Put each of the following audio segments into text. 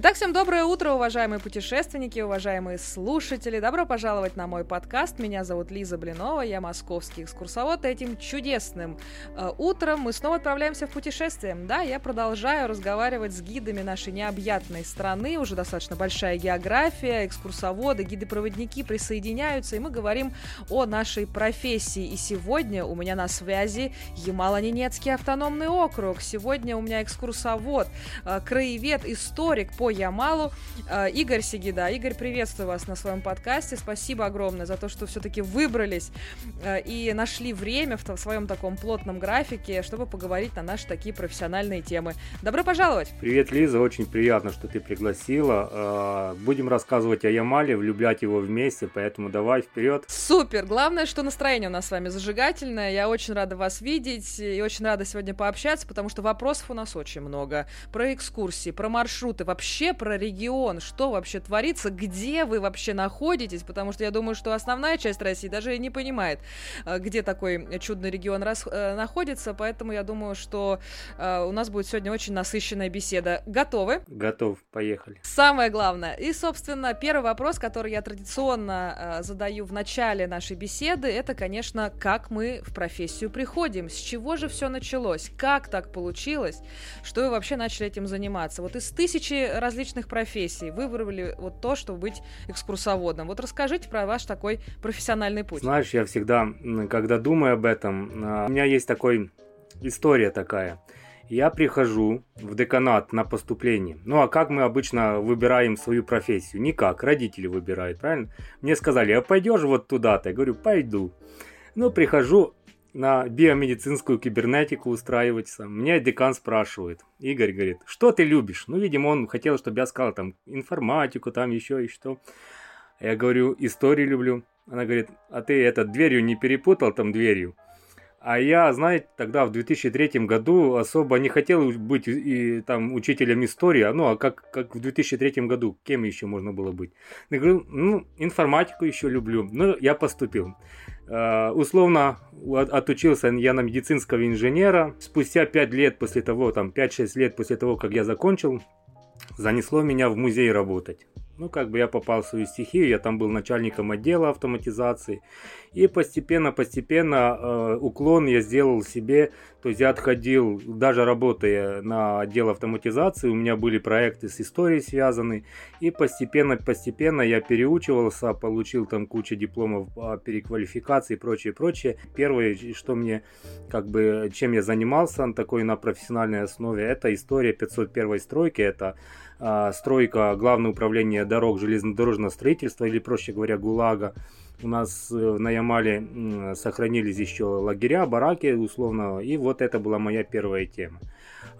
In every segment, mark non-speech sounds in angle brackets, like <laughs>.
Итак, всем доброе утро, уважаемые путешественники, уважаемые слушатели. Добро пожаловать на мой подкаст. Меня зовут Лиза Блинова, я московский экскурсовод. Этим чудесным э, утром мы снова отправляемся в путешествие. Да, я продолжаю разговаривать с гидами нашей необъятной страны. Уже достаточно большая география, экскурсоводы, гиды-проводники присоединяются, и мы говорим о нашей профессии. И сегодня у меня на связи Ямало-Ненецкий автономный округ. Сегодня у меня экскурсовод, э, краевед, историк по Ямалу. Э, Игорь Сигида. Игорь, приветствую вас на своем подкасте. Спасибо огромное за то, что все-таки выбрались э, и нашли время в своем таком плотном графике, чтобы поговорить на наши такие профессиональные темы. Добро пожаловать! Привет, Лиза. Очень приятно, что ты пригласила. Э, будем рассказывать о Ямале, влюблять его вместе, поэтому давай вперед. Супер! Главное, что настроение у нас с вами зажигательное. Я очень рада вас видеть и очень рада сегодня пообщаться, потому что вопросов у нас очень много. Про экскурсии, про маршруты, вообще вообще про регион, что вообще творится, где вы вообще находитесь, потому что я думаю, что основная часть России даже не понимает, э, где такой чудный регион рас, э, находится, поэтому я думаю, что э, у нас будет сегодня очень насыщенная беседа. Готовы? Готов, поехали. Самое главное. И, собственно, первый вопрос, который я традиционно задаю в начале нашей беседы, это, конечно, как мы в профессию приходим, с чего же все началось, как так получилось, что вы вообще начали этим заниматься. Вот из тысячи различных профессий выбрали вот то, чтобы быть экскурсоводом. Вот расскажите про ваш такой профессиональный путь. Знаешь, я всегда, когда думаю об этом, а, у меня есть такой история такая. Я прихожу в деканат на поступление. Ну а как мы обычно выбираем свою профессию? Никак, родители выбирают, правильно? Мне сказали, а пойдешь вот туда-то? Я говорю, пойду. Ну, прихожу, на биомедицинскую кибернетику устраиваться. Меня декан спрашивает. Игорь говорит, что ты любишь? Ну, видимо, он хотел, чтобы я сказал там информатику, там еще и что. Я говорю, историю люблю. Она говорит, а ты это дверью не перепутал там дверью? А я, знаете, тогда в 2003 году особо не хотел быть и, там учителем истории, а, ну а как, как в 2003 году, кем еще можно было быть? Я говорю, ну, информатику еще люблю. Ну, я поступил. Uh, условно от, отучился я на медицинского инженера. Спустя 5 лет после того, там 5-6 лет после того, как я закончил, занесло меня в музей работать. Ну, как бы я попал в свою стихию, я там был начальником отдела автоматизации. И постепенно-постепенно э, уклон я сделал себе. То есть я отходил, даже работая на отдел автоматизации, у меня были проекты с историей связаны. И постепенно-постепенно я переучивался, получил там кучу дипломов по переквалификации и прочее, прочее. Первое, что мне, как бы, чем я занимался такой на профессиональной основе, это история 501 стройки. Это стройка Главного управления дорог железнодорожного строительства, или, проще говоря, ГУЛАГа. У нас э, на Ямале сохранились еще лагеря, бараки, условно, и вот это была моя первая тема.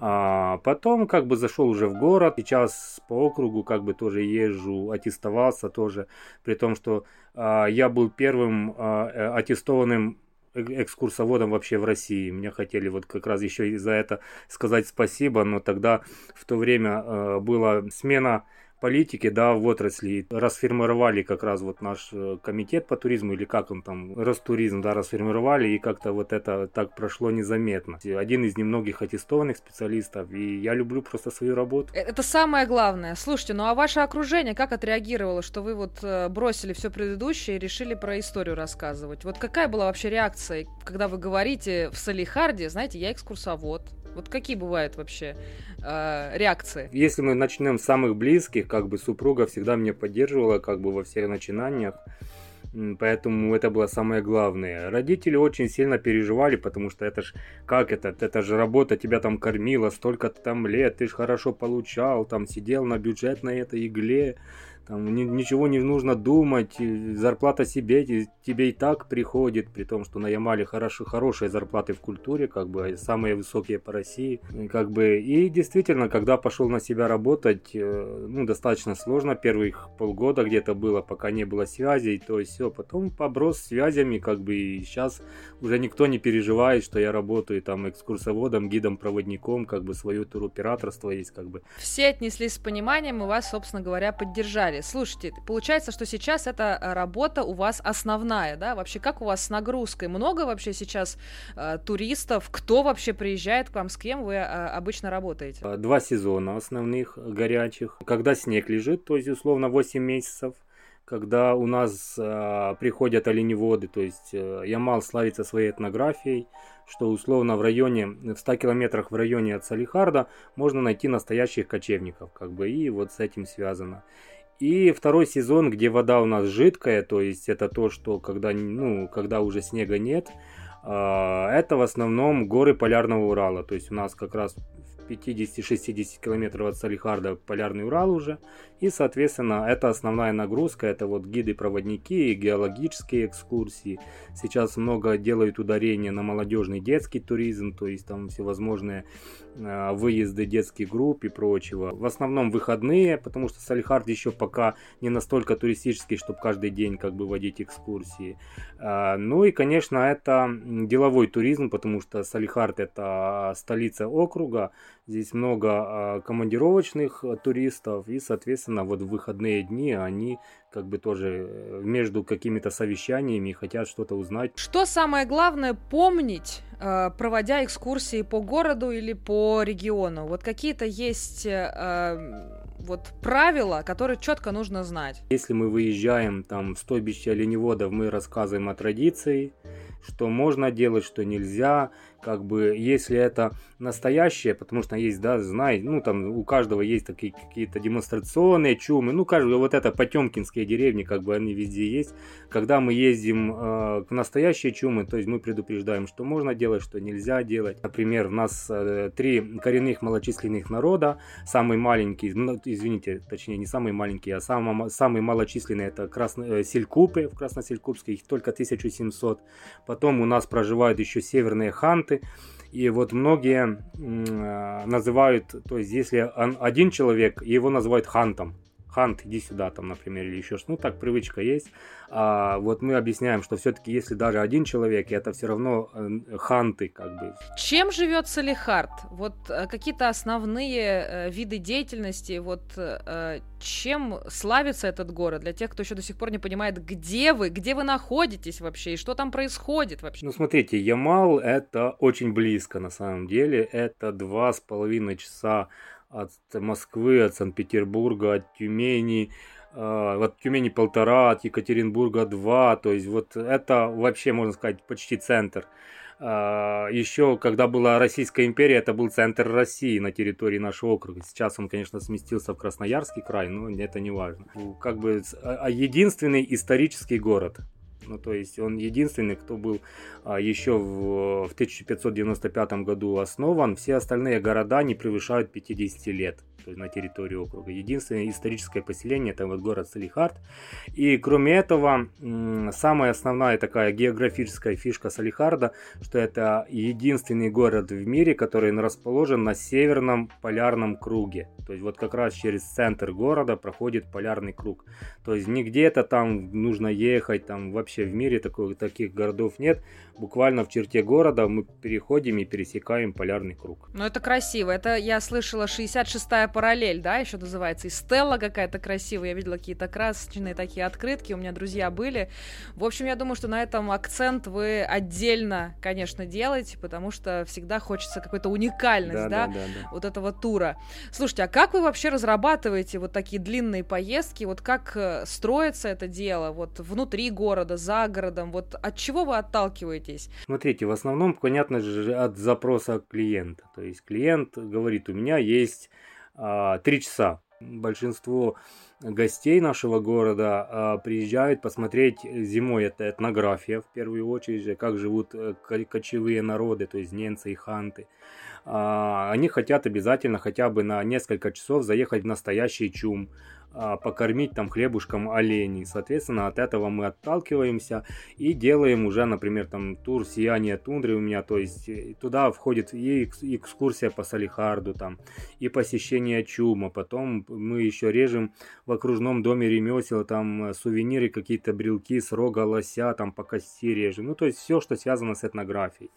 А потом как бы зашел уже в город, сейчас по округу как бы тоже езжу, аттестовался тоже, при том, что а, я был первым а, э, аттестованным экскурсоводом вообще в России. Мне хотели вот как раз еще и за это сказать спасибо, но тогда в то время э, была смена политики, да, в отрасли. Расформировали как раз вот наш э, комитет по туризму, или как он там, Ростуризм, да, расформировали, и как-то вот это так прошло незаметно. Один из немногих аттестованных специалистов, и я люблю просто свою работу. Э, это самое главное. Слушайте, ну а ваше окружение как отреагировало, что вы вот э, бросили все предыдущее и решили про историю рассказывать? Вот какая была вообще реакция, когда вы говорите в Салихарде, знаете, я экскурсовод, вот какие бывают вообще э, реакции? Если мы начнем с самых близких, как бы супруга всегда меня поддерживала как бы во всех начинаниях. Поэтому это было самое главное. Родители очень сильно переживали, потому что это ж как это, это же работа тебя там кормила, столько там лет, ты ж хорошо получал, там сидел на бюджетной этой игле, там ни, ничего не нужно думать, зарплата себе тебе и так приходит, при том, что на Ямале хорошо, хорошие зарплаты в культуре, как бы самые высокие по России, как бы и действительно, когда пошел на себя работать, э, ну достаточно сложно, первых полгода где-то было, пока не было связей, то есть все, потом поброс связями, как бы и сейчас уже никто не переживает, что я работаю там экскурсоводом, гидом, проводником, как бы свое туроператорство есть, как бы. Все отнеслись с пониманием и вас, собственно говоря, поддержали погнали. Слушайте, получается, что сейчас эта э, работа у вас основная, да? Вообще, как у вас с нагрузкой? Много вообще сейчас э, туристов? Кто вообще приезжает к вам? С кем вы э, обычно работаете? Два сезона основных горячих. Когда снег лежит, то есть условно 8 месяцев когда у нас э, приходят оленеводы, то есть э, Ямал славится своей этнографией, что условно в районе, в 100 километрах в районе от Салихарда можно найти настоящих кочевников, как бы, и вот с этим связано. И второй сезон, где вода у нас жидкая, то есть это то, что когда, ну, когда уже снега нет, э, это в основном горы Полярного Урала, то есть у нас как раз 50-60 километров от Салихарда Полярный Урал уже. И, соответственно, это основная нагрузка, это вот гиды-проводники, геологические экскурсии. Сейчас много делают ударения на молодежный детский туризм, то есть там всевозможные э, выезды детских групп и прочего. В основном выходные, потому что Салихард еще пока не настолько туристический, чтобы каждый день как бы водить экскурсии. Э, ну и, конечно, это деловой туризм, потому что Салихард это столица округа, Здесь много а, командировочных а, туристов, и, соответственно, вот в выходные дни они как бы тоже э, между какими-то совещаниями хотят что-то узнать. Что самое главное помнить, а, проводя экскурсии по городу или по региону? Вот какие-то есть вот правила, которые четко нужно знать. Если мы выезжаем там в стойбище оленеводов, мы рассказываем о традиции, что можно делать, что нельзя, как бы, если это настоящее, потому что есть, да, знаете, ну, там у каждого есть такие какие-то демонстрационные чумы, ну, каждый, вот это потемкинские деревни, как бы они везде есть. Когда мы ездим э, к настоящей чумы, то есть мы предупреждаем, что можно делать, что нельзя делать. Например, у нас э, три коренных малочисленных народа, самый маленький, ну, извините, точнее, не самый маленький, а самый, самый малочисленный это красно, э, Селькупы в Красносельскупске, их только 1700. Потом у нас проживают еще северные ханты, и вот многие э, называют, то есть если один человек, его называют хантом, Хант, иди сюда, там, например, или еще что. Ну, так привычка есть. А вот мы объясняем, что все-таки, если даже один человек, это все равно э, ханты, как бы. Чем живет Салихард? Вот э, какие-то основные э, виды деятельности, вот чем славится этот город? Для тех, кто еще до сих пор не понимает, где вы, где вы находитесь вообще, и что там происходит вообще? Ну, смотрите, Ямал это очень близко, на самом деле. Это два с половиной часа от Москвы, от Санкт-Петербурга, от Тюмени, э, от Тюмени полтора, от Екатеринбурга два, то есть вот это вообще, можно сказать, почти центр. Э, Еще, когда была Российская империя, это был центр России на территории нашего округа. Сейчас он, конечно, сместился в Красноярский край, но это не важно. Как бы а единственный исторический город ну, то есть он единственный, кто был а, еще в, в 1595 году основан. Все остальные города не превышают 50 лет то есть на территории округа. Единственное историческое поселение это вот город Салихард. И кроме этого, самая основная такая географическая фишка Салихарда, что это единственный город в мире, который расположен на северном полярном круге. То есть вот как раз через центр города проходит полярный круг. То есть не где-то там нужно ехать, там вообще в мире такой, таких городов нет. Буквально в черте города мы переходим и пересекаем полярный круг. Ну это красиво. Это я слышала 66-я параллель, да, еще называется. И Стелла какая-то красивая. Я видела какие-то красочные такие открытки. У меня друзья были. В общем, я думаю, что на этом акцент вы отдельно, конечно, делаете, потому что всегда хочется какой-то уникальность, да, да, да, да, вот этого тура. Слушайте, а как вы вообще разрабатываете вот такие длинные поездки? Вот как э, строится это дело? Вот внутри города, за городом? Вот от чего вы отталкиваетесь? Смотрите, в основном, понятно же, от запроса клиента. То есть клиент говорит, у меня есть а, три часа. Большинство гостей нашего города а, приезжают посмотреть зимой это этнография в первую очередь, как живут э, кочевые народы, то есть ненцы и ханты. А, они хотят обязательно хотя бы на несколько часов заехать в настоящий чум, покормить там хлебушком оленей. Соответственно, от этого мы отталкиваемся и делаем уже, например, там тур сияния тундры у меня, то есть э, туда входит и экскурсия по Салихарду, там, и посещение чума, потом мы еще режем в окружном доме ремесел, там, сувениры, какие-то брелки с рога лося, там, по кости режем, ну, то есть все, что связано с этнографией.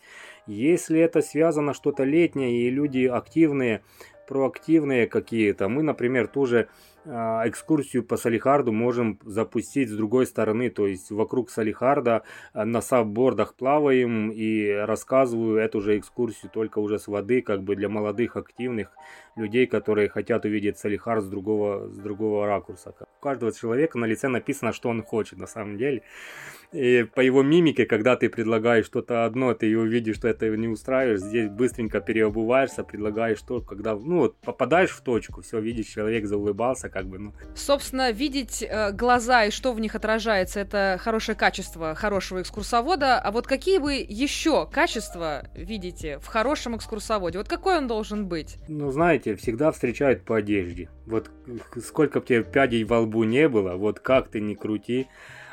Если это связано что-то летнее и люди активные, проактивные какие-то, мы, например, тоже а, экскурсию по Салихарду можем запустить с другой стороны, то есть вокруг Салихарда а, на саббордах плаваем и рассказываю эту же экскурсию только уже с воды, как бы для молодых активных людей, которые хотят увидеть Салихард с другого, с другого ракурса. У каждого человека на лице написано, что он хочет на самом деле. И по его мимике, когда ты предлагаешь что-то одно, ты увидишь, что это не устраиваешь, здесь быстренько переобуваешься, предлагаешь то, когда, ну вот, попадаешь в точку, все, видишь, человек заулыбался, как бы, ну. Собственно, видеть э, глаза и что в них отражается, это хорошее качество хорошего экскурсовода. А вот какие вы еще качества видите в хорошем экскурсоводе? Вот какой он должен быть? Ну, знаете, всегда встречают по одежде. Вот сколько бы тебе пядей во лбу не было, вот как ты ни крути,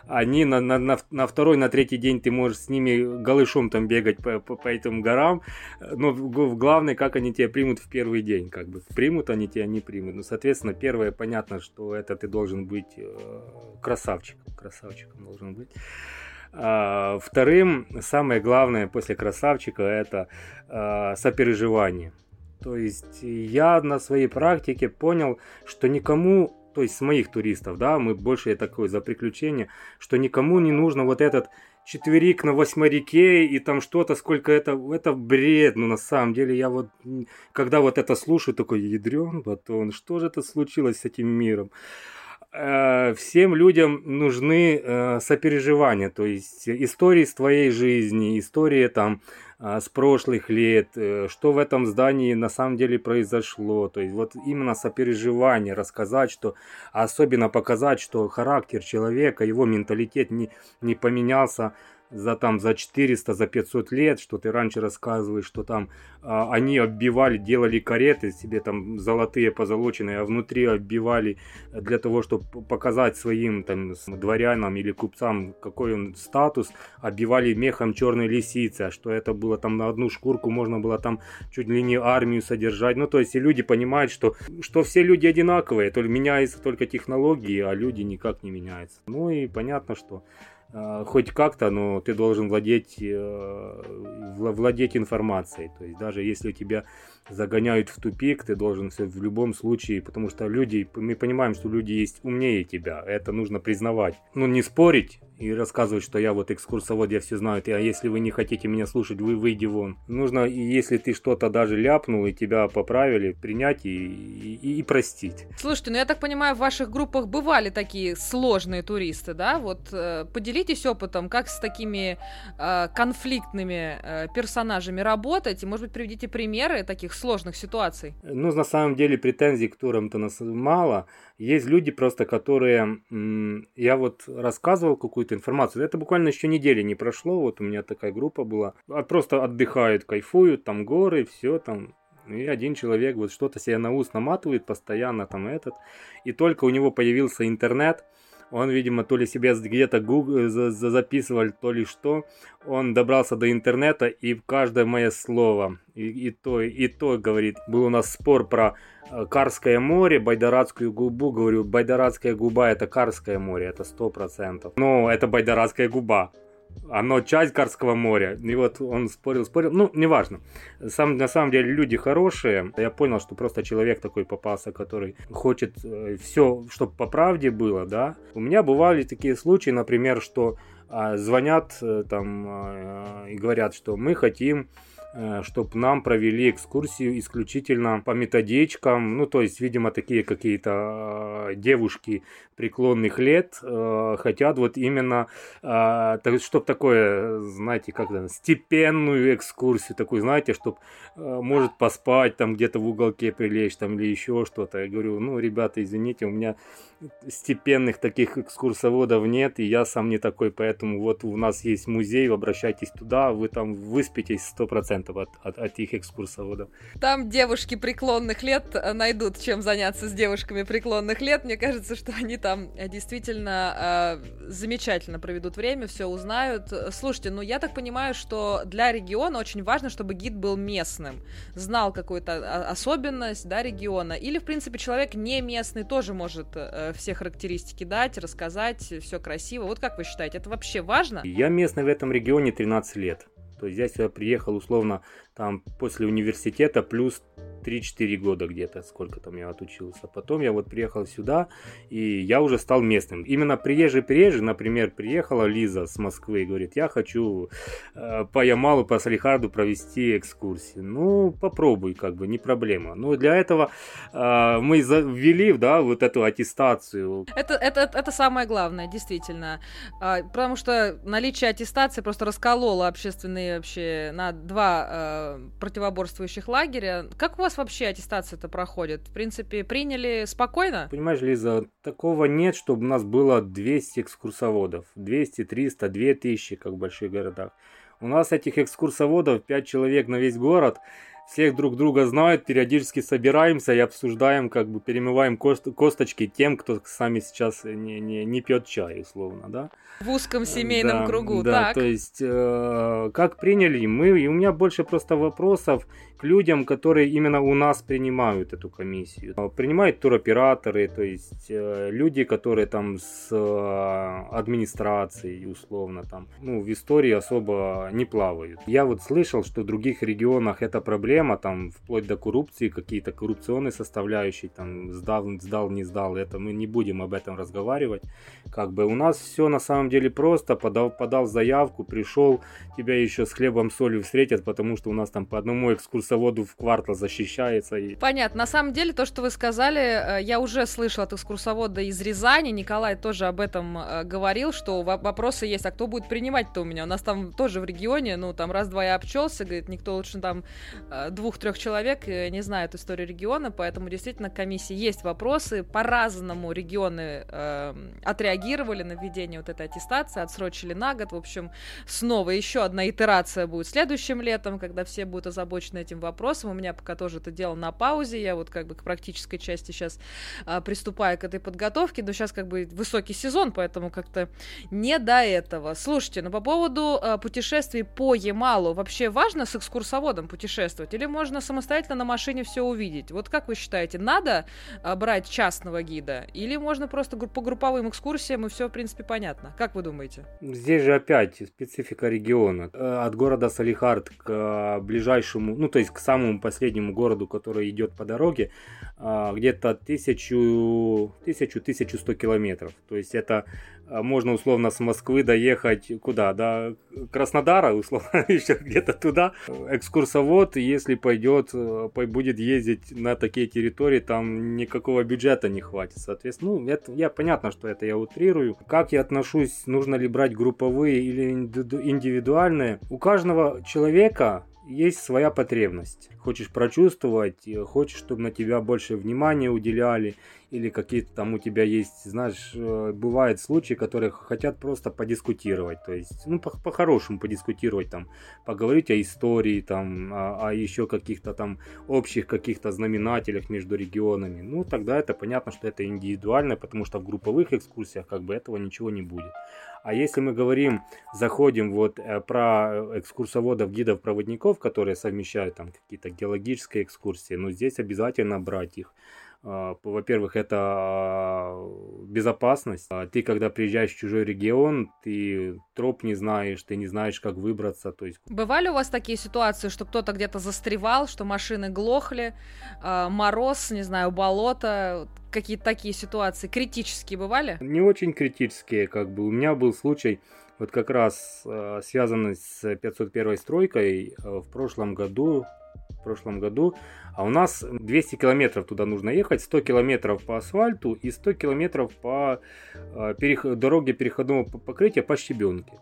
они на, на, на, на второй, на третий день ты можешь с ними голышом там бегать по, по, по этим горам, но главное, как они тебя примут в первый день, как бы примут они тебя, не примут. Ну, соответственно, первое, понятно, что это ты должен быть э, красавчиком, красавчиком должен быть. А, вторым, самое главное после красавчика, это а, сопереживание. То есть я на своей практике понял, что никому то есть с моих туристов, да, мы больше такое за приключения, что никому не нужно вот этот четверик на восьморике и там что-то, сколько это, это бред, ну на самом деле я вот, когда вот это слушаю, такой ядрен батон, что же это случилось с этим миром? Э, всем людям нужны э, сопереживания, то есть истории с твоей жизни, истории там с прошлых лет, э, что в этом здании на самом деле произошло. То есть вот именно сопереживание, рассказать, что особенно показать, что характер человека, его менталитет не, не поменялся за там за 400, за 500 лет, что ты раньше рассказываешь, что там а, они оббивали, делали кареты себе там золотые, позолоченные, а внутри оббивали для того, чтобы показать своим там дворянам или купцам, какой он статус, оббивали мехом черной лисицы, а что это было там на одну шкурку, можно было там чуть ли не армию содержать. Ну, то есть и люди понимают, что, что все люди одинаковые, только меняются только технологии, а люди никак не меняются. Ну и понятно, что хоть как-то, но ты должен владеть, э, владеть информацией. То есть даже если тебя загоняют в тупик, ты должен все в любом случае, потому что люди, мы понимаем, что люди есть умнее тебя, это нужно признавать. Ну не спорить, и рассказывать, что я вот экскурсовод, я все знаю, а если вы не хотите меня слушать, вы выйди вон. Нужно, если ты что-то даже ляпнул и тебя поправили, принять и, и, и простить. Слушайте, ну я так понимаю, в ваших группах бывали такие сложные туристы, да? Вот э, поделитесь опытом, как с такими э, конфликтными э, персонажами работать, и, может быть, приведите примеры таких сложных ситуаций. Ну, на самом деле, претензий к турам-то нас мало. Есть люди просто, которые... Я вот рассказывал какую-то информацию. Это буквально еще недели не прошло. Вот у меня такая группа была. А просто отдыхают, кайфуют, там горы, все там. И один человек вот что-то себе на ус наматывает постоянно там этот. И только у него появился интернет, он, видимо, то ли себе где-то Google записывал, то ли что. Он добрался до интернета и каждое мое слово, и, и то, и то, говорит, был у нас спор про э, Карское море, Байдарадскую губу, говорю, Байдарадская губа это Карское море, это сто процентов. Но это Байдарадская губа оно часть Карского моря. И вот он спорил, спорил. Ну, неважно. Сам, на самом деле люди хорошие. Я понял, что просто человек такой попался, который хочет э, все, чтобы по правде было, да. У меня бывали такие случаи, например, что а, звонят э, там а, и говорят, что мы хотим чтобы нам провели экскурсию исключительно по методичкам. Ну, то есть, видимо, такие какие-то э, девушки преклонных лет э, хотят вот именно, чтобы такое, знаете, как то степенную экскурсию, такую, знаете, чтобы может поспать там где-то в уголке прилечь там или еще что-то. Я говорю, ну, ребята, извините, у меня степенных таких экскурсоводов нет, и я сам не такой, поэтому вот у нас есть музей, обращайтесь туда, вы там выспитесь 100% от, от, от их экскурсоводов. Там девушки преклонных лет э, найдут, чем заняться с девушками преклонных лет. Мне кажется, что они там э, действительно э, замечательно проведут время, все узнают. Слушайте, ну я так понимаю, что для региона очень важно, чтобы гид был местным, знал какую-то а, особенность да, региона, или, в принципе, человек не местный тоже может э, все характеристики дать, рассказать, все красиво. Вот как вы считаете, это вообще важно? Я местный в этом регионе 13 лет. То есть я сюда приехал условно там после университета плюс 3-4 года где-то, сколько там я отучился. Потом я вот приехал сюда, и я уже стал местным. Именно приезжий-приезжий, например, приехала Лиза с Москвы и говорит, я хочу э, по Ямалу, по Салихарду провести экскурсии. Ну, попробуй, как бы, не проблема. Но для этого э, мы ввели, да, вот эту аттестацию. Это, это, это самое главное, действительно. А, потому что наличие аттестации просто раскололо общественные вообще на два э, противоборствующих лагеря. Как у вас вообще аттестация это проходит? В принципе, приняли спокойно? Понимаешь, Лиза, такого нет, чтобы у нас было 200 экскурсоводов. 200, 300, 2000, как в больших городах. У нас этих экскурсоводов 5 человек на весь город всех друг друга знают, периодически собираемся и обсуждаем, как бы перемываем кост косточки тем, кто сами сейчас не, не, не пьет чай, условно, да. В узком семейном да, кругу, да, так. то есть, э, как приняли мы, и у меня больше просто вопросов к людям, которые именно у нас принимают эту комиссию. Принимают туроператоры, то есть э, люди, которые там с э, администрацией, условно, там, ну, в истории особо не плавают. Я вот слышал, что в других регионах это проблема, там, вплоть до коррупции, какие-то коррупционные составляющие, там, сдал, сдал, не сдал, это мы не будем об этом разговаривать. Как бы у нас все на самом деле просто, подал, подал заявку, пришел, тебя еще с хлебом солью встретят, потому что у нас там по одному экскурсоводу в квартал защищается. И... Понятно. На самом деле, то, что вы сказали, э, я уже слышала от экскурсовода из Рязани. Николай тоже об этом э, говорил, что вопросы есть, а кто будет принимать-то у меня? У нас там тоже в регионе, ну, там раз-два я обчелся, говорит, никто лучше там э, двух-трех человек не знает историю региона, поэтому действительно комиссии есть вопросы. По-разному регионы э, отреагировали на введение вот этой аттестации, отсрочили на год. В общем, снова еще одна итерация будет следующим летом, когда все будут озабочены этим вопросом. У меня пока тоже это дело на паузе. Я вот как бы к практической части сейчас а, приступаю к этой подготовке. Но сейчас как бы высокий сезон, поэтому как-то не до этого. Слушайте, ну по поводу а, путешествий по Ямалу. Вообще важно с экскурсоводом путешествовать? Или можно самостоятельно на машине все увидеть? Вот как вы считаете, надо а, брать частного гида? Или можно просто по групповым экскурсиям и все, в принципе, понятно? Как вы думаете? Здесь же опять специфика региона. Э, от города Салихард к а, ближайшему, ну то есть к самому последнему городу, который идет по дороге, а, где-то 1000-1100 километров. То есть это можно условно с Москвы доехать куда? До Краснодара, условно, <laughs> еще где-то туда. Экскурсовод, если пойдет, э, будет ездить на такие территории, там никакого бюджета не хватит. Соответственно, ну, это, я понятно, что это я утрирую. Как я отношусь, нужно ли брать групповые или индивидуальные? У каждого человека есть своя потребность. Хочешь прочувствовать, э, хочешь, чтобы на тебя больше внимания уделяли, или какие-то там у тебя есть, знаешь, э, бывают случаи, которые хотят просто подискутировать, то есть, ну, по-хорошему подискутировать, там, поговорить о истории, там, о, о еще каких-то там общих каких-то знаменателях между регионами, ну, тогда это понятно, что это индивидуально, потому что в групповых экскурсиях как бы этого ничего не будет. А если мы говорим, заходим вот э, про экскурсоводов, гидов, проводников, которые совмещают там какие-то геологические экскурсии, ну здесь обязательно брать их. А, во-первых, это а, безопасность. А ты, когда приезжаешь в чужой регион, ты троп не знаешь, ты не знаешь, как выбраться. То есть... Бывали у вас такие ситуации, что кто-то где-то застревал, что машины глохли, мороз, не знаю, болото, какие-то такие ситуации критические бывали? Не очень критические, как бы. У меня был случай, вот как раз связанный с 501 стройкой в прошлом году, прошлом году а у нас 200 километров туда нужно ехать, 100 километров по асфальту и 100 километров по э, перех... дороге переходного покрытия по щебенке.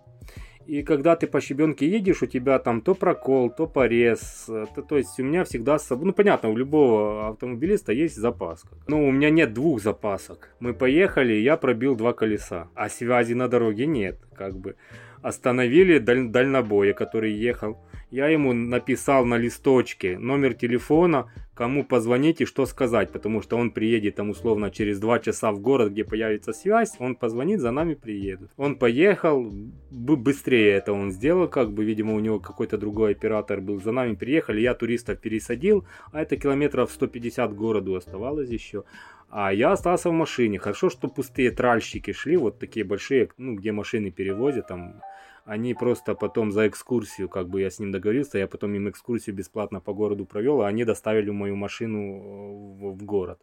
И когда ты по щебенке едешь, у тебя там то прокол, то порез. То, то есть у меня всегда с собой... Ну, понятно, у любого автомобилиста есть запаска. Но у меня нет двух запасок. Мы поехали, я пробил два колеса. А связи на дороге нет, как бы. Остановили даль... дальнобоя, который ехал я ему написал на листочке номер телефона, кому позвонить и что сказать, потому что он приедет там условно через два часа в город, где появится связь, он позвонит, за нами приедут. Он поехал, быстрее это он сделал, как бы, видимо, у него какой-то другой оператор был, за нами приехали, я туристов пересадил, а это километров 150 к городу оставалось еще. А я остался в машине. Хорошо, что пустые тральщики шли, вот такие большие, ну, где машины перевозят, там, они просто потом за экскурсию, как бы я с ним договорился, я потом им экскурсию бесплатно по городу провел, а они доставили мою машину э, в, в город.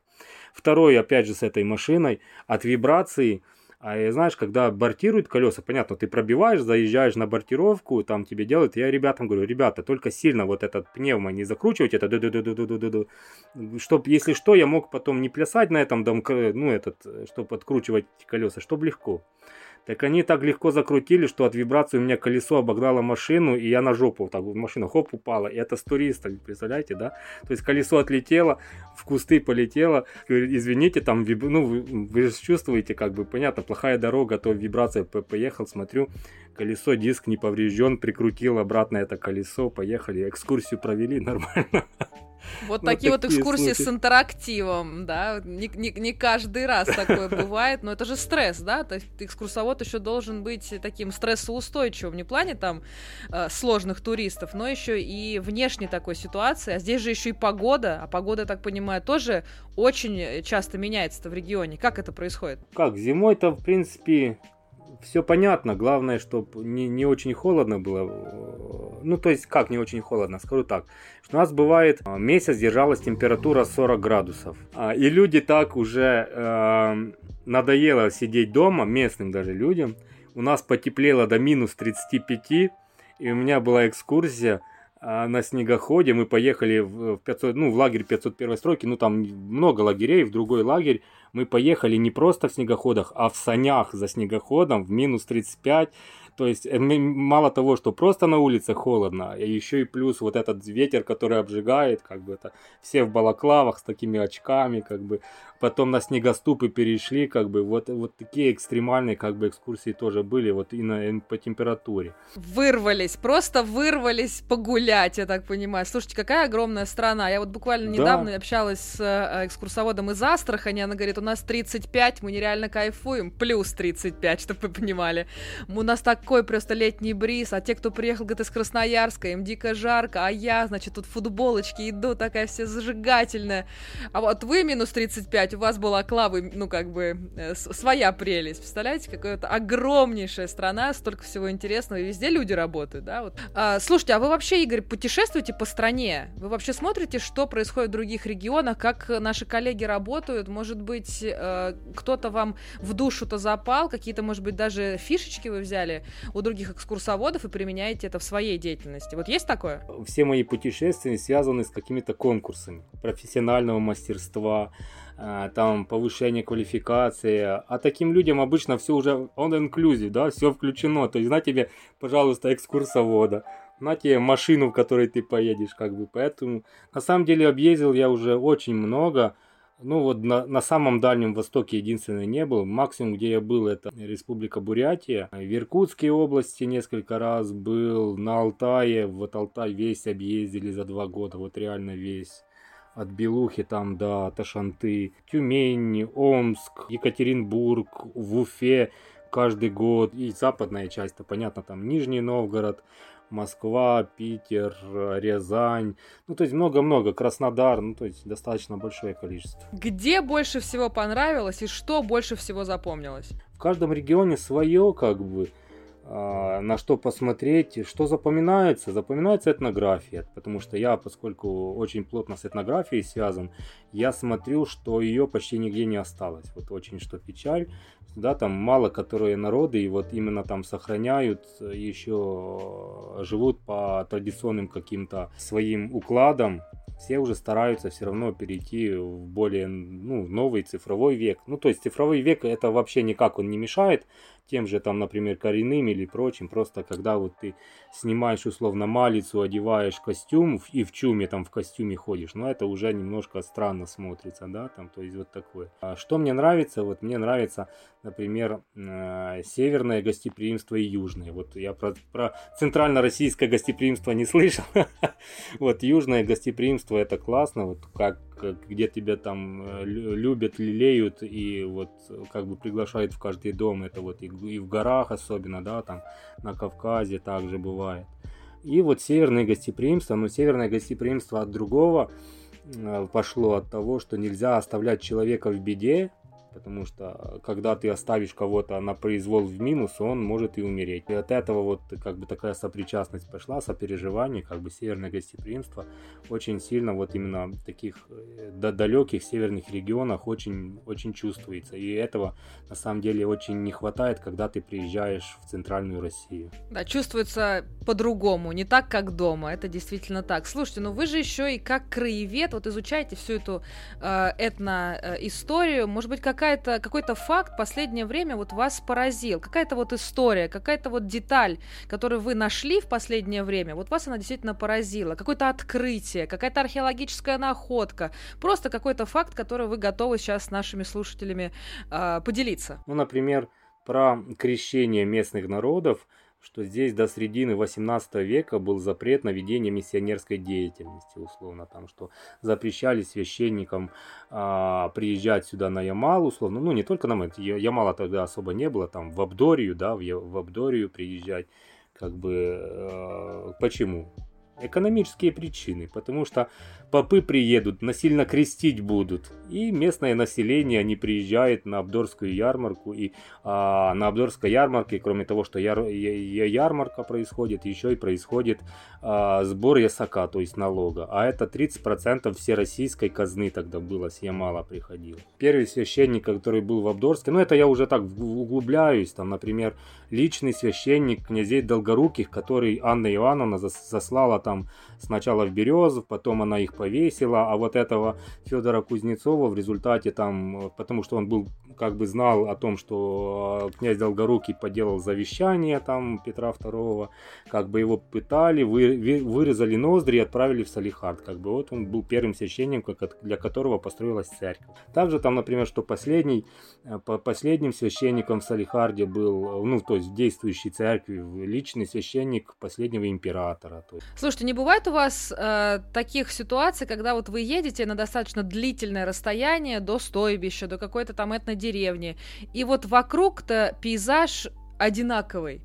Второй, опять же, с этой машиной, от вибрации, а знаешь, когда бортируют колеса, понятно, ты пробиваешь, заезжаешь на бортировку, там тебе делают. Я ребятам говорю, ребята, только сильно вот этот пневмо не закручивать, это ду ду ду ду ду ду ду Чтоб, если что, я мог потом не плясать на этом, ну, этот, чтобы откручивать колеса, чтобы легко. Так они так легко закрутили, что от вибрации у меня колесо обогнало машину, и я на жопу, так машина хоп упала. И это с туристами, представляете, да? То есть колесо отлетело, в кусты полетело. Извините, там, виб... ну, вы, вы же чувствуете, как бы, понятно, плохая дорога, то вибрация поехал, смотрю, колесо, диск не поврежден, прикрутил обратно это колесо, поехали, экскурсию провели <laughs> нормально. Вот ну, такие, вот экскурсии случаи. с интерактивом, да, не, не, не каждый раз такое <laughs> бывает, но это же стресс, да, то есть экскурсовод еще должен быть таким стрессоустойчивым, не в плане там э, сложных туристов, но еще и внешней такой ситуации, а здесь же еще и погода, а погода, я так понимаю, тоже очень часто меняется в регионе. Как это происходит? Как, зимой-то, в принципе, все понятно. Главное, чтобы не, не очень холодно было. Ну, то есть, как не очень холодно, скажу так. У нас бывает а, месяц держалась температура 40 градусов. А, и люди так уже э, надоело сидеть дома, местным даже людям. У нас потеплело до минус 35. И у меня была экскурсия на снегоходе. Мы поехали в, 500, ну, в лагерь 501 стройки. Ну, там много лагерей, в другой лагерь мы поехали не просто в снегоходах, а в санях за снегоходом в минус 35 то есть э, мало того, что просто на улице холодно, еще и плюс вот этот ветер, который обжигает, как бы это все в балаклавах с такими очками, как бы потом на снегоступы перешли, как бы вот, вот такие экстремальные как бы экскурсии тоже были, вот и, на, и по температуре. Вырвались, просто вырвались погулять, я так понимаю. Слушайте, какая огромная страна. Я вот буквально недавно да. общалась с э, экскурсоводом из Астрахани, она говорит, у нас 35, мы нереально кайфуем, плюс 35, чтобы вы понимали. У нас так такой просто летний бриз, а те, кто приехал, говорит, из Красноярска, им дико жарко, а я, значит, тут футболочки иду, такая вся зажигательная. А вот вы минус 35, у вас была клавы, ну, как бы, э, своя прелесть. Представляете, какая-то огромнейшая страна, столько всего интересного, и везде люди работают, да, вот. А, слушайте, а вы вообще, Игорь, путешествуете по стране? Вы вообще смотрите, что происходит в других регионах, как наши коллеги работают? Может быть, э, кто-то вам в душу-то запал, какие-то, может быть, даже фишечки вы взяли у других экскурсоводов и применяете это в своей деятельности. Вот есть такое? Все мои путешествия связаны с какими-то конкурсами профессионального мастерства, а, там повышение квалификации, а таким людям обычно все уже on inclusive, да, все включено, то есть на тебе, пожалуйста, экскурсовода, на тебе машину, в которой ты поедешь, как бы, поэтому на самом деле объездил я уже очень много, ну вот на, на самом Дальнем Востоке единственный не был. Максимум, где я был, это Республика Бурятия. В Иркутской области несколько раз был. На Алтае, вот Алтай весь объездили за два года, вот реально весь. От Белухи там до Ташанты, Тюмень, Омск, Екатеринбург, в Уфе каждый год. И западная часть-то, понятно, там Нижний Новгород, Москва, Питер, Рязань. Ну, то есть много-много. Краснодар. Ну, то есть достаточно большое количество. Где больше всего понравилось и что больше всего запомнилось? В каждом регионе свое, как бы на что посмотреть, что запоминается. Запоминается этнография, потому что я, поскольку очень плотно с этнографией связан, я смотрю, что ее почти нигде не осталось. Вот очень что печаль, да, там мало которые народы, и вот именно там сохраняют, еще живут по традиционным каким-то своим укладам, все уже стараются все равно перейти в более ну, новый цифровой век. Ну, то есть цифровой век это вообще никак он не мешает тем же там, например, коренным или прочим. Просто когда вот ты снимаешь условно малицу, одеваешь костюм и в чуме там в костюме ходишь, но это уже немножко странно смотрится, да, там, то есть вот такое. А что мне нравится? Вот мне нравится, например, э, северное гостеприимство и южное. Вот я про, про центрально-российское гостеприимство не слышал. <laughs> Вот южное гостеприимство это классно, вот как где тебя там э, любят, лелеют и вот как бы приглашают в каждый дом. Это вот и, и в горах особенно, да, там на Кавказе также бывает. И вот северное гостеприимство, но северное гостеприимство от другого э, пошло от того, что нельзя оставлять человека в беде, потому что когда ты оставишь кого-то на произвол в минус, он может и умереть. И от этого вот как бы такая сопричастность пошла, сопереживание, как бы северное гостеприимство очень сильно вот именно в таких э, далеких северных регионах очень, очень чувствуется. И этого на самом деле очень не хватает, когда ты приезжаешь в центральную Россию. Да, чувствуется по-другому, не так, как дома. Это действительно так. Слушайте, ну вы же еще и как краевед, вот изучаете всю эту э, этно-историю, может быть, как какая-то, какой-то факт последнее время вот вас поразил, какая-то вот история, какая-то вот деталь, которую вы нашли в последнее время, вот вас она действительно поразила, какое-то открытие, какая-то археологическая находка, просто какой-то факт, который вы готовы сейчас с нашими слушателями э, поделиться. Ну, например, про крещение местных народов – что здесь до середины 18 века был запрет на ведение миссионерской деятельности, условно, там, что запрещали священникам а, приезжать сюда на Ямал, условно, ну, не только на Ямала тогда особо не было, там, в Абдорию, да, в, в Абдорию приезжать, как бы, э, почему? Экономические причины, потому что попы приедут, насильно крестить будут. И местное население не приезжает на Абдорскую ярмарку. И а, на Абдорской ярмарке, кроме того, что яр, ярмарка происходит, еще и происходит а, сбор ясака, то есть налога. А это 30% всероссийской казны тогда было, с Ямала приходил. Первый священник, который был в Абдорске, ну это я уже так углубляюсь, там, например, личный священник князей Долгоруких, который Анна Ивановна заслала там сначала в Березов, потом она их повесила, а вот этого Федора Кузнецова в результате там, потому что он был, как бы знал о том, что э, князь Долгорукий поделал завещание там Петра II, как бы его пытали, вы, вырезали ноздри и отправили в Салихард, как бы вот он был первым священником, для которого построилась церковь. Также там, например, что последний, э, последним священником в Салихарде был, ну, то есть в действующей церкви, личный священник последнего императора. Слушайте, не бывает у вас э, таких ситуаций, ситуации, когда вот вы едете на достаточно длительное расстояние до стойбища, до какой-то там этной деревни, и вот вокруг-то пейзаж одинаковый.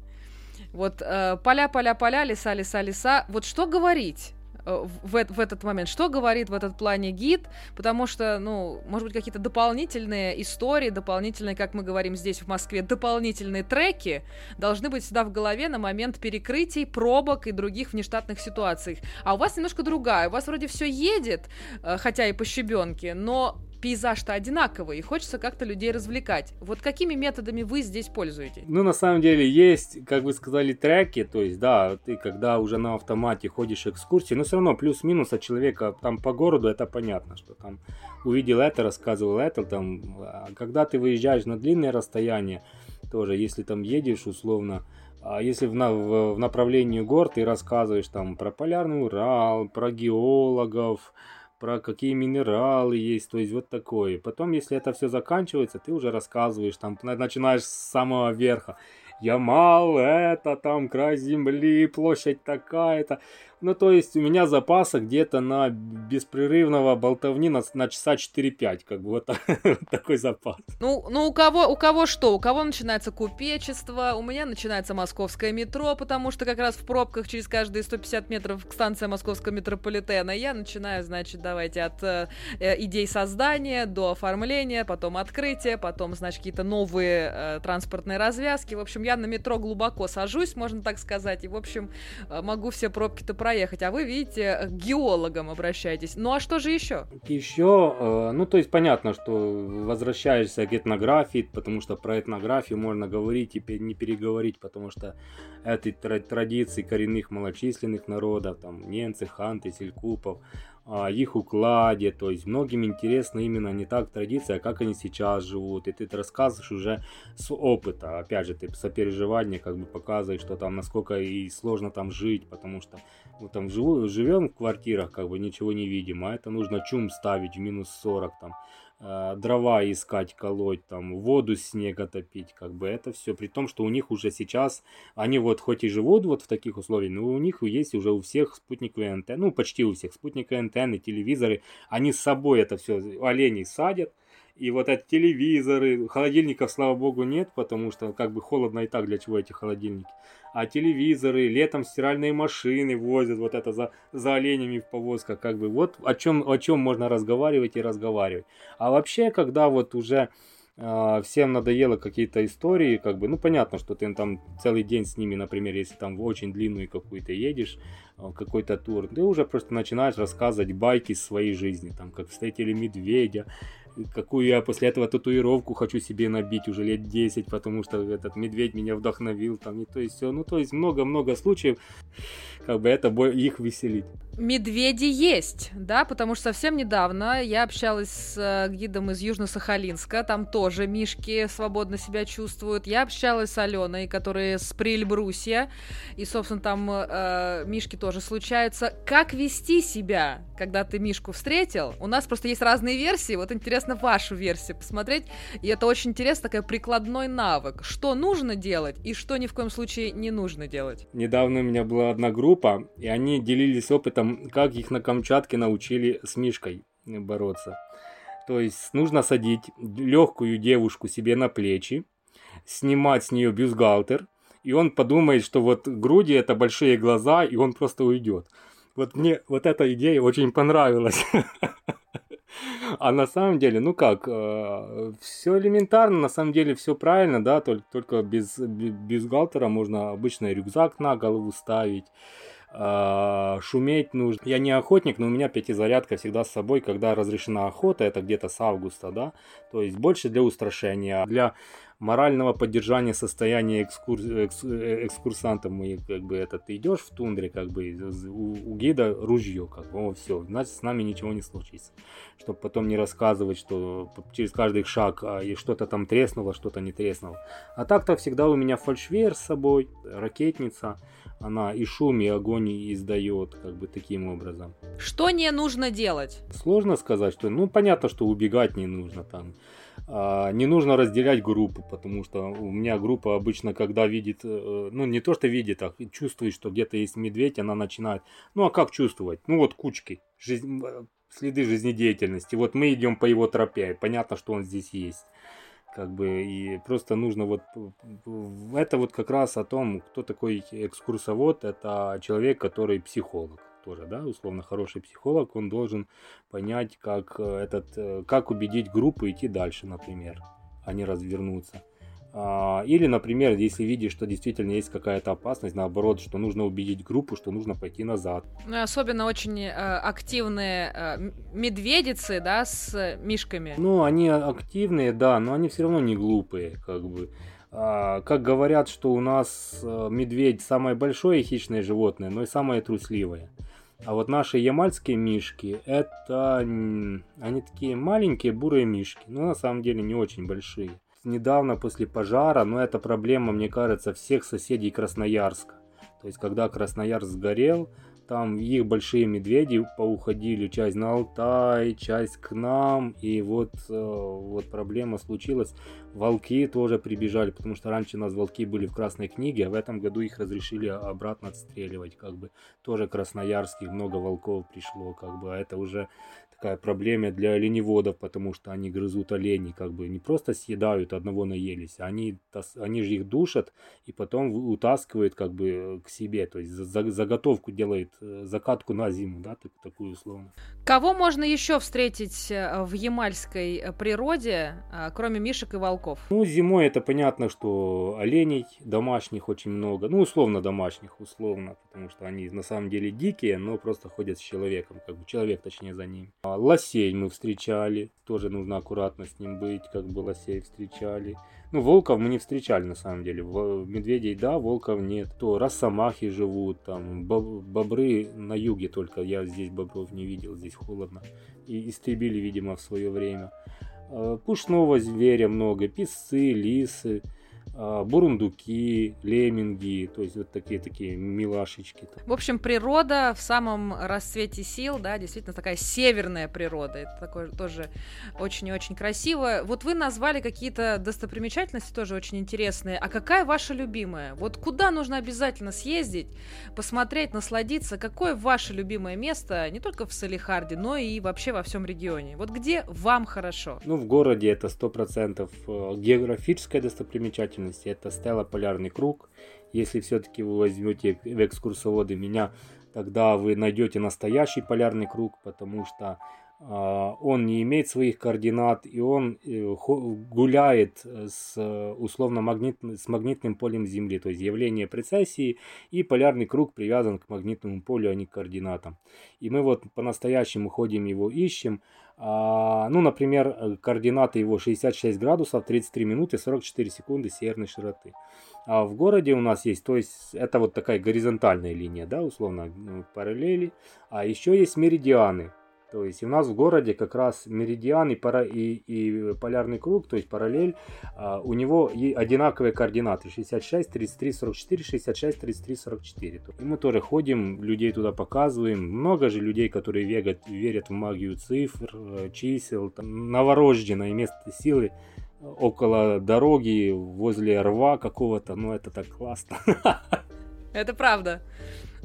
Вот э, поля, поля, поля, леса, леса, леса. Вот что говорить? Э, в, в этот момент. Что говорит в этот плане гид? Потому что, ну, может быть, какие-то дополнительные истории, дополнительные, как мы говорим здесь в Москве, дополнительные треки должны быть всегда в голове на момент перекрытий, пробок и других внештатных ситуаций. А у вас немножко другая. У вас вроде все едет, э, хотя и по щебенке, но пейзаж-то одинаковый, и хочется как-то людей развлекать. Вот какими методами вы здесь пользуетесь? Ну, на самом деле, есть, как вы сказали, треки, то есть, да, ты когда уже на автомате ходишь экскурсии, но все равно плюс-минус от человека там по городу, это понятно, что там увидел это, рассказывал это, там, а когда ты выезжаешь на длинное расстояние, тоже, если там едешь условно, а если в, в, в направлении гор ты рассказываешь там про полярный Урал, про геологов, про какие минералы есть, то есть вот такое. Потом, если это все заканчивается, ты уже рассказываешь, там начинаешь с самого верха. Ямал, это там край земли, площадь такая-то. Ну, то есть у меня запаса где-то на беспрерывного болтовни на, на часа 4-5, как бы <laughs> вот, такой запас. Ну, ну у кого, у кого что? У кого начинается купечество, у меня начинается московское метро, потому что как раз в пробках через каждые 150 метров к станции московского метрополитена я начинаю, значит, давайте от э, э, идей создания до оформления, потом открытия, потом, значит, какие-то новые э, транспортные развязки. В общем, я на метро глубоко сажусь, можно так сказать, и, в общем, э, могу все пробки-то проехать, а вы, видите, к геологам обращаетесь. Ну а что же еще? Еще, э, ну то есть понятно, что возвращаешься к этнографии, потому что про этнографию можно говорить и не переговорить, потому что этой традиции коренных малочисленных народов, там немцы, ханты, селькупов, их укладе, то есть многим интересно именно не так традиция, а как они сейчас живут, и ты рассказываешь уже с опыта, опять же, ты сопереживание как бы показываешь, что там насколько и сложно там жить, потому что мы там живу, живем в квартирах, как бы ничего не видим, а это нужно чум ставить в минус 40 там, э, дрова искать, колоть, там, воду снега топить, как бы это все, при том, что у них уже сейчас, они вот хоть и живут вот в таких условиях, но у них есть уже у всех спутниковые антенны, ну, почти у всех спутниковые антенны, телевизоры, они с собой это все, оленей садят, И вот эти телевизоры, холодильников, слава богу, нет, потому что как бы холодно и так, для чего эти холодильники. А телевизоры, летом стиральные машины возят, вот это за, за оленями в повозках, как бы вот о чем, о чем можно разговаривать и разговаривать. А вообще, когда вот уже э, всем надоело какие-то истории, как бы, ну понятно, что ты там целый день с ними, например, если там в очень длинную какую-то едешь, э, какой-то тур, ты уже просто начинаешь рассказывать байки своей жизни, там, как встретили медведя, какую я после этого татуировку хочу себе набить уже лет 10, потому что этот медведь меня вдохновил, там, и то есть все, ну, то есть много-много случаев, как бы это их веселит. Медведи есть, да, потому что совсем недавно я общалась с э, гидом из Южно-Сахалинска, там тоже мишки свободно себя чувствуют. Я общалась с Аленой, которая с Прильбрусья, и, собственно, там э, мишки тоже случаются. Как вести себя, когда ты мишку встретил? У нас просто есть разные версии, вот интересно вашу версию посмотреть, и это очень интересно, такой прикладной навык. Что нужно делать и что ни в коем случае не нужно делать? Недавно у меня была одна группа, и они делились опытом как их на Камчатке научили с Мишкой бороться. То есть нужно садить легкую девушку себе на плечи, снимать с нее бюстгальтер, и он подумает, что вот груди это большие глаза, и он просто уйдет. Вот мне вот эта идея очень понравилась. <laughs> А на самом деле, ну как, э, все элементарно, на самом деле все правильно, да, только, только без, без галтера можно обычный рюкзак на голову ставить, шуметь нужно. Я не охотник, но у меня пятизарядка всегда с собой, когда разрешена охота, это где-то с августа, да, то есть больше для устрашения, для морального поддержания состояния экскурс, экс, экскурсантов. Мы как бы это ты идешь в тундре, как бы у, у гида ружье, как бы, все, значит с нами ничего не случится. Чтобы потом не рассказывать, что через каждый шаг а, и что-то там треснуло, что-то не треснуло. А так-то всегда у меня фальшвер с собой, ракетница она и шум, и огонь издает, как бы таким образом. Что не нужно делать? Сложно сказать, что, ну, понятно, что убегать не нужно там. А, не нужно разделять группы, потому что у меня группа обычно, когда видит, э, ну, не то, что видит, а чувствует, что где-то есть медведь, она начинает, ну, а как чувствовать? Ну, вот кучки, жизнь, следы жизнедеятельности. Вот мы идем по его тропе, понятно, что он здесь есть как бы и просто нужно вот это вот как раз о том, кто такой экскурсовод, это человек, который психолог тоже, да, условно хороший психолог, он должен понять, как э, этот, э, как убедить группу идти дальше, например, а не развернуться. А, или, например, если видишь, что действительно есть какая-то опасность, наоборот, что нужно убедить группу, что нужно пойти назад. Ну, особенно очень э, активные э, медведицы, да, с мишками. Ну, они активные, да, но они все равно не глупые, как бы. А, как говорят, что у нас э, медведь самое большое хищное животное, но и самое трусливое. А вот наши ямальские мишки, это они такие маленькие бурые мишки, но на самом деле не очень большие недавно после пожара, но это проблема, мне кажется, всех соседей Красноярска. То есть, когда Красноярск сгорел, там их большие медведи поуходили, часть на Алтай, часть к нам, и вот, э, вот проблема случилась. Волки тоже прибежали, потому что раньше у нас волки были в Красной книге, а в этом году их разрешили обратно отстреливать, как бы тоже красноярских много волков пришло, как бы, а это уже такая проблема для оленеводов, потому что они грызут оленей, как бы не просто съедают, одного наелись, они, они же их душат и потом утаскивают как бы к себе, то есть заготовку делает, э, закатку на зиму, да, так, такую условно. Кого можно еще встретить э, в ямальской э, природе, кроме мишек и волков? Ну, зимой это понятно, что оленей домашних очень много, ну, условно домашних, условно, потому что они на самом деле дикие, но просто ходят с человеком, как бы человек точнее за ним. А лосей мы встречали, тоже нужно аккуратно с ним быть, как бы лосей встречали. Ну, волков мы не встречали на самом деле. Медведей да, волков нет. То росомахи живут, там бобры на юге только. Я здесь бобров не видел, здесь холодно. И истребили, видимо, в свое время. А, пушного зверя много, песцы, лисы. А, бурундуки, лемминги, то есть вот такие такие милашечки. В общем, природа в самом расцвете сил, да, действительно такая северная природа. Это такое тоже очень и очень красиво. Вот вы назвали какие-то достопримечательности тоже очень интересные. А какая ваша любимая? Вот куда нужно обязательно съездить, посмотреть, насладиться? Какое ваше любимое место не только в Салихарде, но и вообще во всем регионе? Вот где вам хорошо? Ну, в городе это сто процентов э, географическая достопримечательность особенности. Это стела Полярный круг. Если все-таки вы возьмете в экскурсоводы меня, тогда вы найдете настоящий полярный круг, потому что э, он не имеет своих координат и он э, гуляет с условно магнит, с магнитным полем Земли, то есть явление прецессии и полярный круг привязан к магнитному полю, а не к координатам. И мы вот по-настоящему ходим его ищем, а, ну, например, э, координаты его 66 градусов, 33 минуты, 44 секунды северной широты. А в городе у нас есть, то есть это вот такая горизонтальная линия, да, условно, параллели. А еще есть меридианы. То есть у нас в городе как раз меридиан и, пара, и, и полярный круг, то есть параллель, а, у него и одинаковые координаты 66, 33, 44, 66, 33, 44. И мы тоже ходим, людей туда показываем. Много же людей, которые верят, верят в магию цифр, э, чисел, там, новорожденное место силы около дороги, возле рва какого-то, ну это так классно. <laughs> Это правда.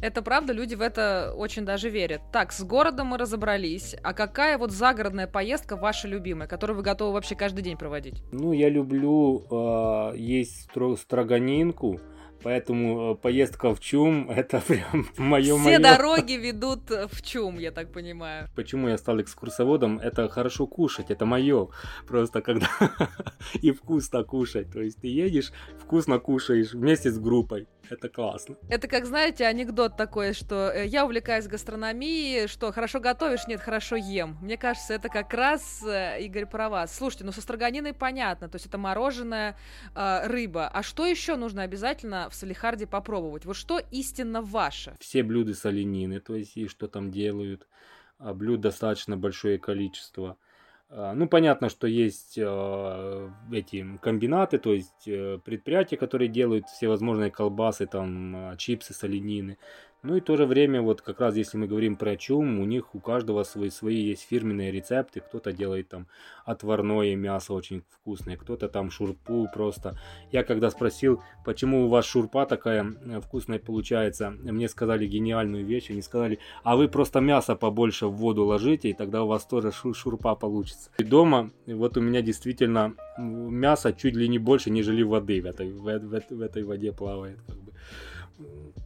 Это правда, люди в это очень даже верят. Так, с городом мы разобрались. А какая вот загородная поездка ваша любимая, которую вы готовы вообще каждый день проводить? Ну, я люблю э, есть строганинку. Поэтому э, поездка в Чум это <laughs> прям мое Все моё. дороги ведут в Чум, я так понимаю. Почему я стал экскурсоводом? Это хорошо кушать, это мое. Просто когда <laughs> и вкусно кушать. То есть ты едешь, вкусно кушаешь вместе с группой. Это классно. Это как, знаете, анекдот такой, что э, я увлекаюсь гастрономией, что хорошо готовишь, нет, хорошо ем. Мне кажется, это как раз, э, Игорь, про вас. Слушайте, ну со строганиной понятно, то есть это мороженое, э, рыба. А что еще нужно обязательно в Салихарде попробовать? Вот что истинно ваше? Все блюда с оленины, то есть и что там делают. А блюд достаточно большое количество. А, ну, понятно, что есть э, эти комбинаты, то есть э, предприятия, которые делают всевозможные колбасы, там, э, чипсы, соленины. Ну и в то же время, вот как раз если мы говорим про чум, у них у каждого свои, свои есть фирменные рецепты. Кто-то делает там отварное мясо очень вкусное, кто-то там шурпу просто. Я когда спросил, почему у вас шурпа такая э, вкусная получается, мне сказали гениальную вещь. Они сказали, а вы просто мясо побольше в воду ложите, и тогда у вас тоже шурпа получится. И дома вот у меня действительно мясо чуть ли не больше, нежели воды в этой, в, в, в этой воде плавает. Как бы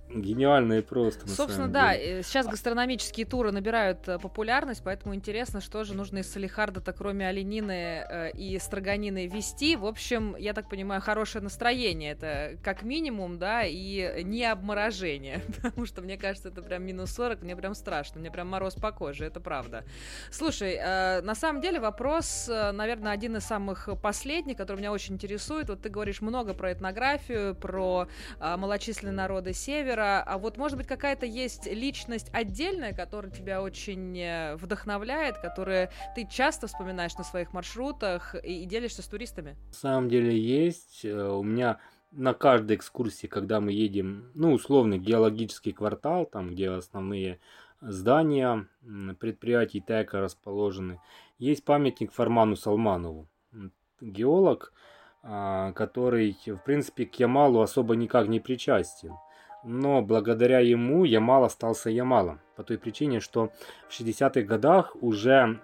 гениальные просто. Собственно, да, деле. сейчас гастрономические туры набирают э, популярность, поэтому интересно, что же нужно из Салихарда-то, кроме оленины э, и строганины, вести. В общем, я так понимаю, хорошее настроение. Это как минимум, да, и не обморожение. <laughs> Потому что, мне кажется, это прям минус 40, мне прям страшно, мне прям мороз по коже, это правда. Слушай, э, на самом деле вопрос, наверное, один из самых последних, который меня очень интересует. Вот ты говоришь много про этнографию, про малочисленные народы Севера, а вот может быть какая-то есть личность отдельная, которая тебя очень э, вдохновляет, которую ты часто вспоминаешь на своих маршрутах и, и делишься с туристами? На самом деле есть. Э, у меня на каждой экскурсии, когда мы едем, ну, условный геологический квартал, там, где основные здания предприятий ТЭКа расположены, есть памятник Фарману Салманову. Геолог, а, который, в принципе, к Ямалу особо никак не причастен но благодаря ему Ямал остался Ямалом. По той причине, что в 60-х годах уже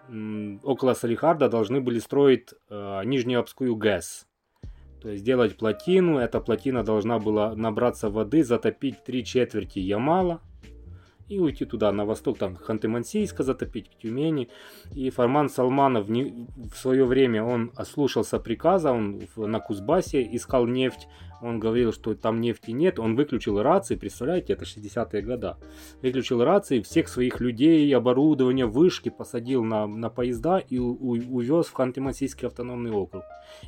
около Салихарда должны были строить э, Нижнюю Обскую ГЭС. То есть сделать плотину. Эта плотина должна была набраться воды, затопить три четверти Ямала – и уйти туда, на восток, там Ханты-Мансийска затопить, к Тюмени. И Фарман Салманов не, в свое время он ослушался приказа, он на Кузбассе искал нефть, он говорил, что там нефти нет, он выключил рации, представляете, это 60-е годы. Выключил рации, всех своих людей, оборудование, вышки посадил на, на поезда и у, увез в Ханты-Мансийский автономный округ.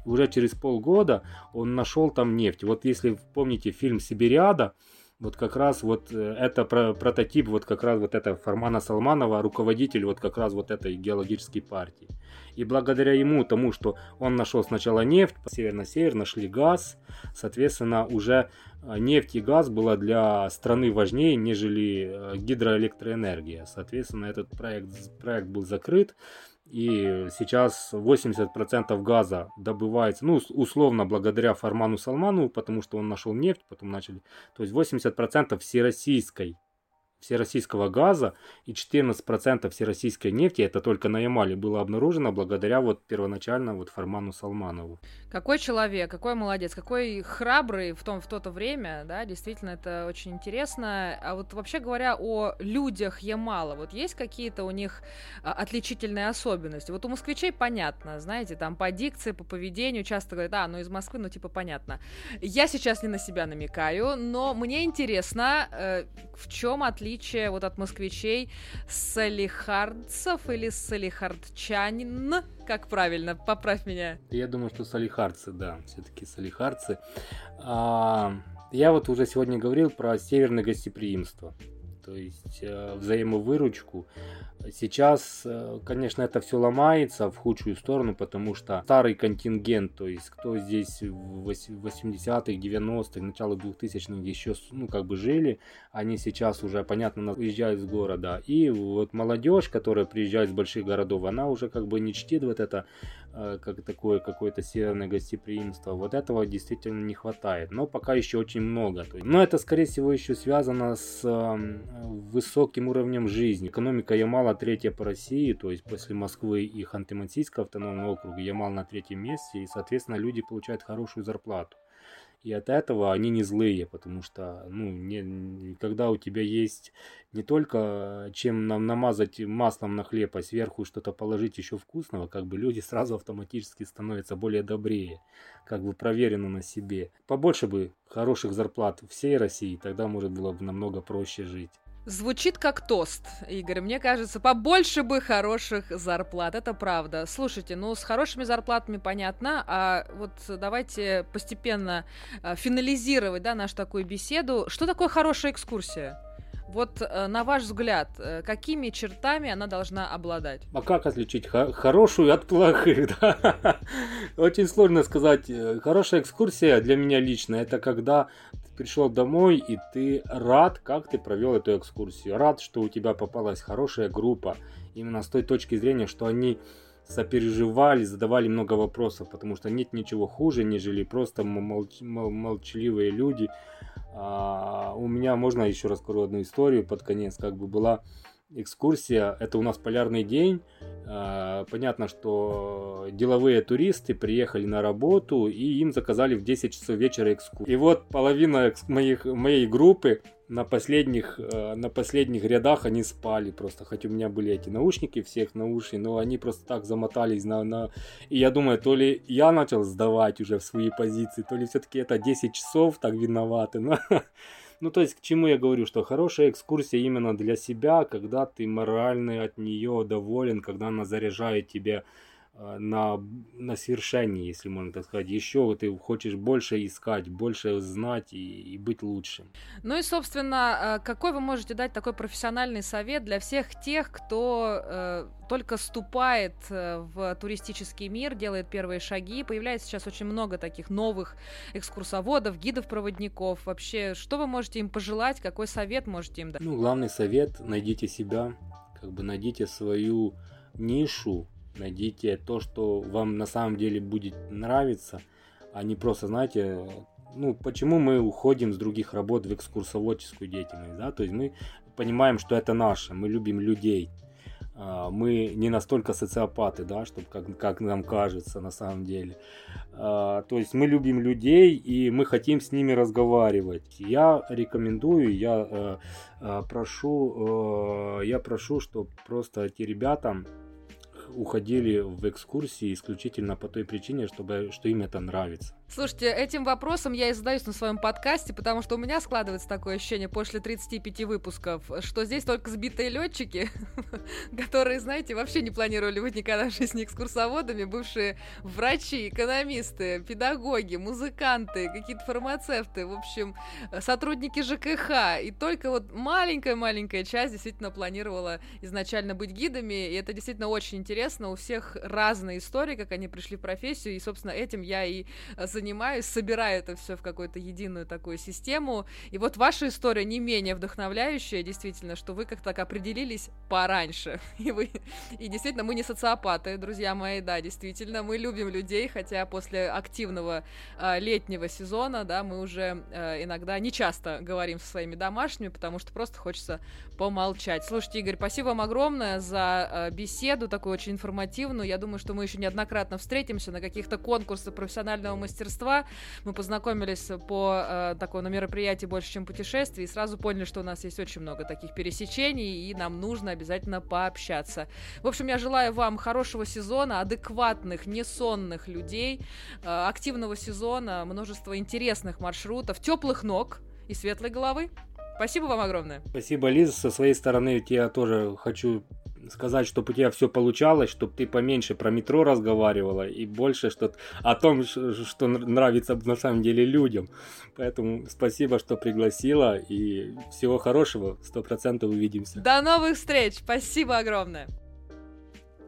И уже через полгода он нашел там нефть. Вот если помните фильм «Сибириада», Вот как раз вот э, это про прототип, вот как раз вот это Фармана Салманова, руководитель вот как раз вот этой геологической партии. И благодаря ему, тому, что он нашел сначала нефть, север на север, нашли газ, соответственно, уже э, нефть и газ было для страны важнее, нежели э, гидроэлектроэнергия. Соответственно, этот проект, проект был закрыт. И сейчас 80% газа добывается, ну, условно, благодаря Фарману Салману, потому что он нашел нефть, потом начали. То есть 80% всероссийской всероссийского газа и 14% всероссийской нефти, это только на Ямале, было обнаружено благодаря вот первоначально вот Фарману Салманову. Какой человек, какой молодец, какой храбрый в, том, в то-то время, да, действительно, это очень интересно. А вот вообще говоря о людях Ямала, вот есть какие-то у них а, отличительные особенности? Вот у москвичей понятно, знаете, там по дикции, по поведению часто говорят, а, ну из Москвы, ну типа понятно. Я сейчас не на себя намекаю, но мне интересно, э, в чем отличие отличие вот от москвичей салихардцев или салихардчанин, как правильно, поправь меня. Я думаю, что салихардцы, да, все-таки салихардцы. А, я вот уже сегодня говорил про северное гостеприимство, то есть э, взаимовыручку. Сейчас, э, конечно, это все ломается в худшую сторону, потому что старый контингент, то есть кто здесь в 80-х, 90-х, начало 2000-х еще, ну, как бы жили, они сейчас уже, понятно, уезжают из города. И вот молодежь, которая приезжает из больших городов, она уже как бы не чтит вот это Э, как такое какое-то северное гостеприимство. Вот этого действительно не хватает. Но пока еще очень много. Но это, скорее всего, еще связано с высоким уровнем жизни. Экономика Ямала третья по России, то есть после Москвы и Ханты-Мансийского автономного округа Ямал на третьем месте. И, соответственно, люди получают хорошую зарплату. И от этого они не злые, потому что, ну, не, когда у тебя есть не только чем нам намазать маслом на хлеб, а сверху что-то положить еще вкусного, как бы люди сразу автоматически становятся более добрее, как бы проверено на себе. Побольше бы хороших зарплат всей России, тогда, может, было бы намного проще жить. Звучит как тост, Игорь. Мне кажется, побольше бы хороших зарплат. Это правда. Слушайте, ну с хорошими зарплатами понятно, а вот давайте постепенно а, финализировать да, нашу такую беседу. Что такое хорошая экскурсия? Вот э, на ваш взгляд, э, какими чертами она должна обладать? А как отличить хорошую от плохих? <laughs> Да? Очень сложно сказать. Э, хорошая экскурсия для меня лично это когда пришел домой и ты рад, как ты провел эту экскурсию. Рад, что у тебя попалась хорошая группа. Именно с той точки зрения, что они сопереживали, задавали много вопросов, потому что нет ничего хуже, нежели просто молч- молчаливые люди, а, у меня, можно еще расскажу одну историю под конец, как бы была экскурсия, это у нас полярный день, а, понятно, что деловые туристы приехали на работу и им заказали в 10 часов вечера экскурсию. И вот половина моих, моей группы на последних, э, на последних рядах они спали просто. Хоть у меня были эти наушники всех на уши, но они просто так замотались на, на... И я думаю, то ли я начал сдавать уже в свои позиции, то ли все-таки это 10 часов так виноваты. Но... <laughs> Ну, то есть, к чему я говорю, что хорошая экскурсия именно для себя, когда ты морально от нее доволен, когда она заряжает тебя Э, на, на свершении, если можно так сказать. Еще ты хочешь больше искать, больше знать и, и быть лучшим. Ну и, собственно, э, какой вы можете дать такой профессиональный совет для всех тех, кто э, только ступает э, в туристический мир, делает первые шаги. Появляется сейчас очень много таких новых экскурсоводов, гидов-проводников. Вообще, что вы можете им пожелать, какой совет можете им дать? Ну, главный совет, найдите себя, как бы найдите свою нишу, Найдите то, что вам на самом деле будет нравиться, а не просто, знаете, ну, почему мы уходим с других работ в экскурсоводческую деятельность, да, то есть мы понимаем, что это наше, мы любим людей, а, мы не настолько социопаты, да, чтобы как, как нам кажется на самом деле. А, то есть мы любим людей и мы хотим с ними разговаривать. Я рекомендую, я э, э, прошу, э, я прошу, что просто эти ребята уходили в экскурсии исключительно по той причине, чтобы, что им это нравится. Слушайте, этим вопросом я и задаюсь на своем подкасте, потому что у меня складывается такое ощущение после 35 выпусков, что здесь только сбитые летчики, <laughs> которые, знаете, вообще не планировали быть никогда в жизни экскурсоводами, бывшие врачи, экономисты, педагоги, музыканты, какие-то фармацевты, в общем, сотрудники ЖКХ. И только вот маленькая-маленькая часть действительно планировала изначально быть гидами, и это действительно очень интересно. У всех разные истории, как они пришли в профессию, и, собственно, этим я и занимаюсь, собираю это все в какую-то единую такую систему. И вот ваша история не менее вдохновляющая, действительно, что вы как-то так определились пораньше. <laughs> И вы, и действительно, мы не социопаты, друзья мои, да, действительно, мы любим людей, хотя после активного э, летнего сезона, да, мы уже э, иногда не часто говорим со своими домашними, потому что просто хочется помолчать. Слушайте, Игорь, спасибо вам огромное за э, беседу, такую очень информативную. Я думаю, что мы еще неоднократно встретимся на каких-то конкурсах профессионального мастерства мастерства. Мы познакомились по э, такому мероприятию больше, чем путешествие, и сразу поняли, что у нас есть очень много таких пересечений, и нам нужно обязательно пообщаться. В общем, я желаю вам хорошего сезона, адекватных, несонных людей, э, активного сезона, множество интересных маршрутов, теплых ног и светлой головы. Спасибо вам огромное. Спасибо, Лиза. Со своей стороны я тоже хочу сказать, чтобы у тебя все получалось, чтобы ты поменьше про метро разговаривала и больше что о том, что нравится на самом деле людям. Поэтому спасибо, что пригласила и всего хорошего. Сто процентов увидимся. До новых встреч. Спасибо огромное.